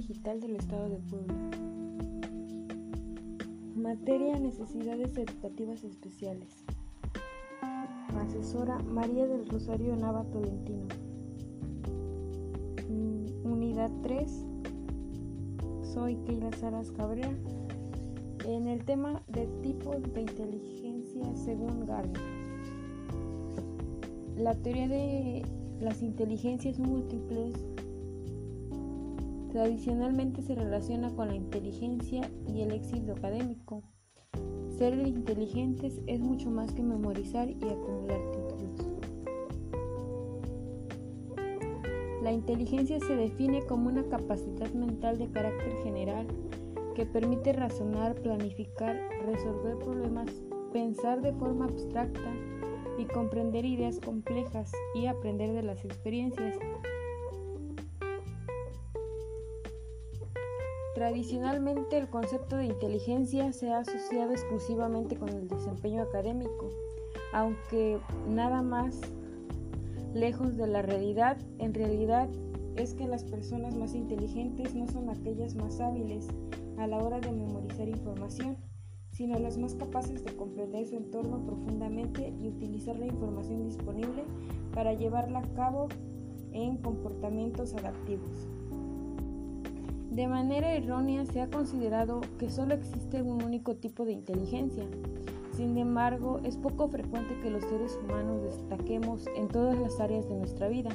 Digital del Estado de Puebla. Materia Necesidades Educativas Especiales. Asesora María del Rosario Nava Tolentino. Mm, unidad 3. Soy Keila Saras Cabrera. En el tema de tipos de inteligencia según Gardner. La teoría de las inteligencias múltiples tradicionalmente se relaciona con la inteligencia y el éxito académico. Ser inteligentes es mucho más que memorizar y acumular títulos. La inteligencia se define como una capacidad mental de carácter general que permite razonar, planificar, resolver problemas, pensar de forma abstracta y comprender ideas complejas y aprender de las experiencias. Tradicionalmente el concepto de inteligencia se ha asociado exclusivamente con el desempeño académico, aunque nada más lejos de la realidad, en realidad es que las personas más inteligentes no son aquellas más hábiles a la hora de memorizar información, sino las más capaces de comprender su entorno profundamente y utilizar la información disponible para llevarla a cabo en comportamientos adaptivos. De manera errónea se ha considerado que solo existe un único tipo de inteligencia. Sin embargo, es poco frecuente que los seres humanos destaquemos en todas las áreas de nuestra vida.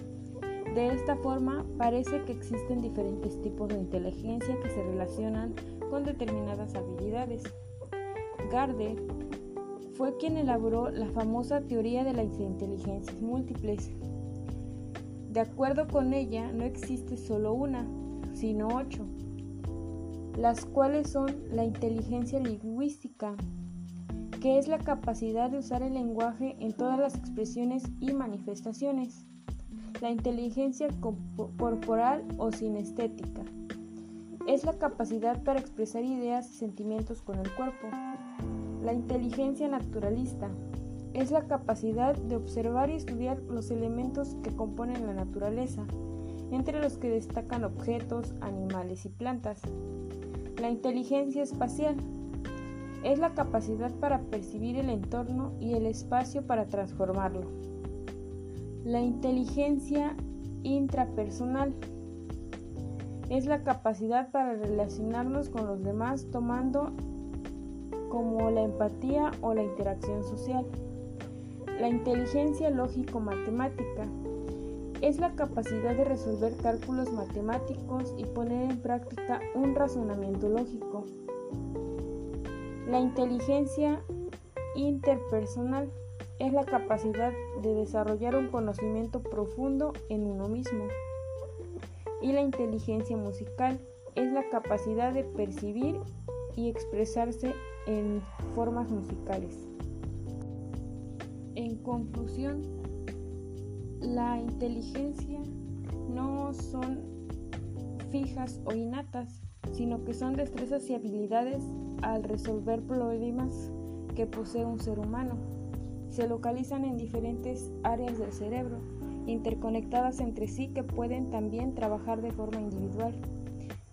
De esta forma, parece que existen diferentes tipos de inteligencia que se relacionan con determinadas habilidades. Gardner fue quien elaboró la famosa teoría de las inteligencias múltiples. De acuerdo con ella, no existe solo una, sino ocho, las cuales son la inteligencia lingüística, que es la capacidad de usar el lenguaje en todas las expresiones y manifestaciones, la inteligencia corporal o sinestética, es la capacidad para expresar ideas y sentimientos con el cuerpo, la inteligencia naturalista, es la capacidad de observar y estudiar los elementos que componen la naturaleza, entre los que destacan objetos, animales y plantas. La inteligencia espacial es la capacidad para percibir el entorno y el espacio para transformarlo. La inteligencia intrapersonal es la capacidad para relacionarnos con los demás tomando como la empatía o la interacción social. La inteligencia lógico-matemática es la capacidad de resolver cálculos matemáticos y poner en práctica un razonamiento lógico. La inteligencia interpersonal es la capacidad de desarrollar un conocimiento profundo en uno mismo. Y la inteligencia musical es la capacidad de percibir y expresarse en formas musicales. En conclusión, la inteligencia no son fijas o innatas, sino que son destrezas y habilidades al resolver problemas que posee un ser humano. Se localizan en diferentes áreas del cerebro, interconectadas entre sí que pueden también trabajar de forma individual,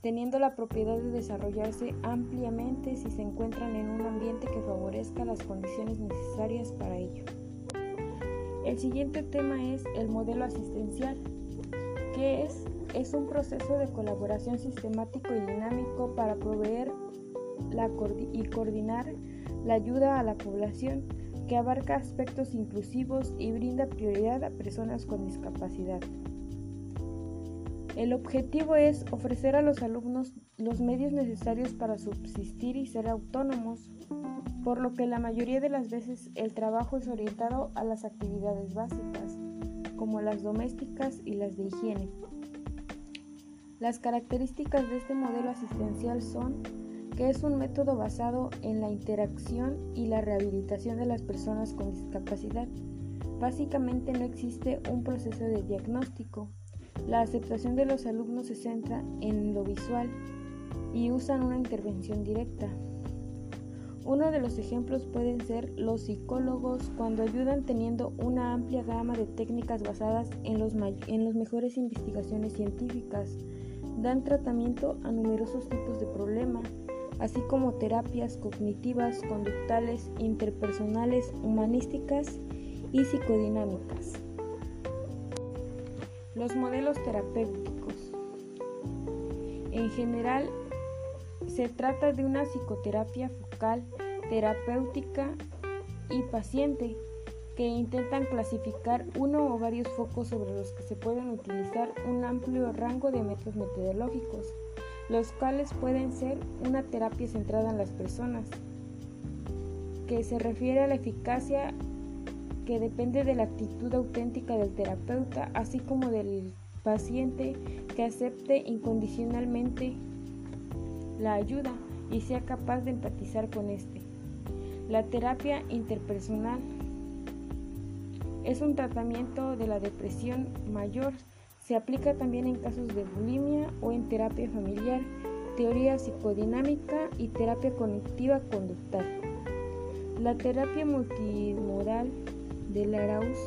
teniendo la propiedad de desarrollarse ampliamente si se encuentran en un ambiente que favorezca las condiciones necesarias para ello. El siguiente tema es el modelo asistencial, que es, es un proceso de colaboración sistemático y dinámico para proveer y coordinar la ayuda a la población que abarca aspectos inclusivos y brinda prioridad a personas con discapacidad. El objetivo es ofrecer a los alumnos los medios necesarios para subsistir y ser autónomos, por lo que la mayoría de las veces el trabajo es orientado a las actividades básicas, como las domésticas y las de higiene. Las características de este modelo asistencial son que es un método basado en la interacción y la rehabilitación de las personas con discapacidad. Básicamente no existe un proceso de diagnóstico. La aceptación de los alumnos se centra en lo visual y usan una intervención directa. Uno de los ejemplos pueden ser los psicólogos cuando ayudan teniendo una amplia gama de técnicas basadas en los, en mejores investigaciones científicas, dan tratamiento a numerosos tipos de problemas, así como terapias cognitivas, conductales, interpersonales, humanísticas y psicodinámicas. Los modelos terapéuticos. En general, se trata de una psicoterapia focal, terapéutica y paciente que intentan clasificar uno o varios focos sobre los que se pueden utilizar un amplio rango de métodos metodológicos, los cuales pueden ser una terapia centrada en las personas, que se refiere a la eficacia que depende de la actitud auténtica del terapeuta, así como del paciente que acepte incondicionalmente la ayuda y sea capaz de empatizar con éste. La terapia interpersonal es un tratamiento de la depresión mayor. Se aplica también en casos de bulimia o en terapia familiar, teoría psicodinámica y terapia cognitiva conductal. La terapia multimodal de Laraus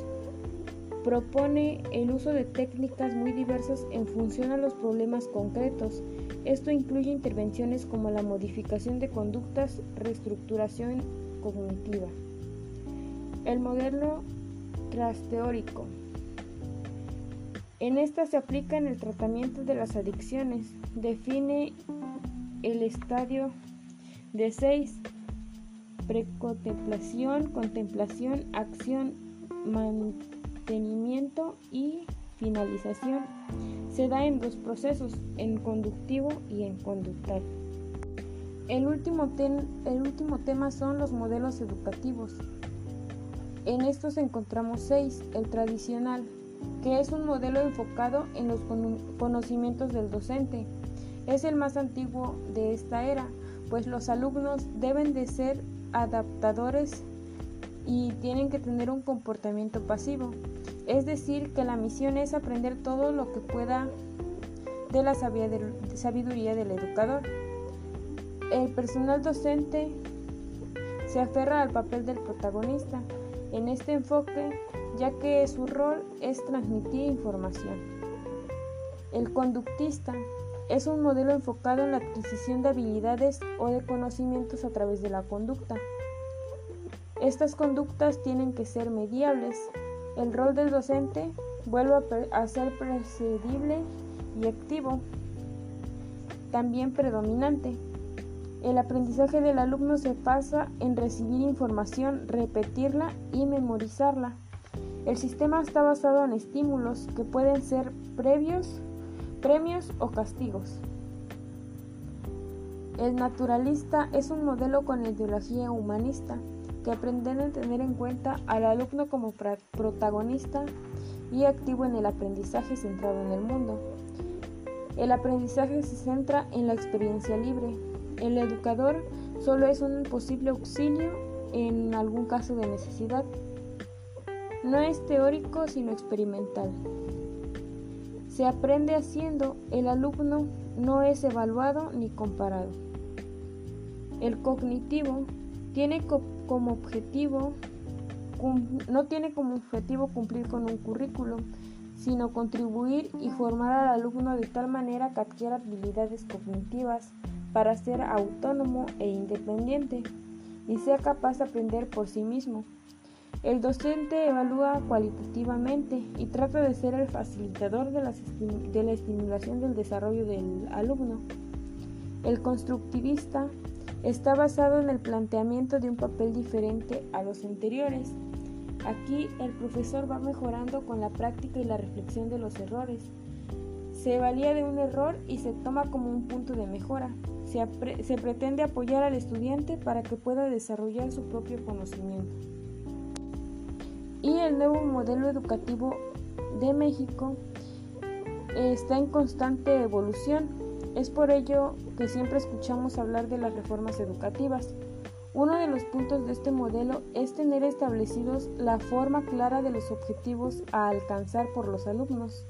propone el uso de técnicas muy diversas en función a los problemas concretos. Esto incluye intervenciones como la modificación de conductas, reestructuración cognitiva. El modelo teórico. En esta se aplica en el tratamiento de las adicciones. Define el estadio de 6. Precontemplación, contemplación, acción, mantenimiento y finalización. Se da en dos procesos, en conductivo y en conductal. El último, el último tema son los modelos educativos. En estos encontramos seis, el tradicional, que es un modelo enfocado en los conocimientos del docente. Es el más antiguo de esta era, pues los alumnos deben de ser adaptadores y tienen que tener un comportamiento pasivo. Es decir, que la misión es aprender todo lo que pueda de la sabiduría del educador. El personal docente se aferra al papel del protagonista en este enfoque, ya que su rol es transmitir información. El conductista es un modelo enfocado en la adquisición de habilidades o de conocimientos a través de la conducta. Estas conductas tienen que ser mediables. El rol del docente vuelve a ser presidible y activo, también predominante. El aprendizaje del alumno se pasa en recibir información, repetirla y memorizarla. El sistema está basado en estímulos que pueden ser previos, premios o castigos. El naturalista es un modelo con ideología humanista que aprende a tener en cuenta al alumno como protagonista y activo en el aprendizaje centrado en el mundo. El aprendizaje se centra en la experiencia libre, el educador solo es un posible auxilio en algún caso de necesidad. No es teórico sino experimental. Se aprende haciendo, el alumno no es evaluado ni comparado. El cognitivo tiene como objetivo no tiene como objetivo cumplir con un currículo, sino contribuir y formar al alumno de tal manera que adquiera habilidades cognitivas para ser autónomo e independiente y sea capaz de aprender por sí mismo. El docente evalúa cualitativamente y trata de ser el facilitador de la, estimulación del desarrollo del alumno. El constructivista está basado en el planteamiento de un papel diferente a los anteriores. Aquí el profesor va mejorando con la práctica y la reflexión de los errores. Se valía de un error y se toma como un punto de mejora se, pretende apoyar al estudiante para que pueda desarrollar su propio conocimiento. Y el nuevo modelo educativo de México está en constante evolución. Es por ello que siempre escuchamos hablar de las reformas educativas. Uno de los puntos de este modelo es tener establecidos la forma clara de los objetivos a alcanzar por los alumnos.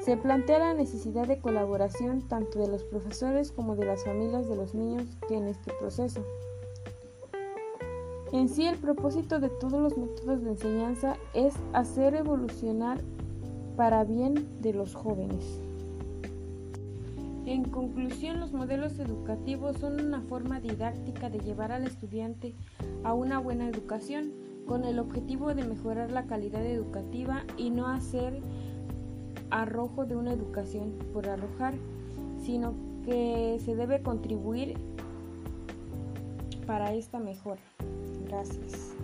Se plantea la necesidad de colaboración tanto de los profesores como de las familias de los niños que en este proceso. En sí, el propósito de todos los métodos de enseñanza es hacer evolucionar para bien de los jóvenes. En conclusión, los modelos educativos son una forma didáctica de llevar al estudiante a una buena educación, con el objetivo de mejorar la calidad educativa y no hacer arrojo de una educación por arrojar, sino que se debe contribuir para esta mejora. Gracias.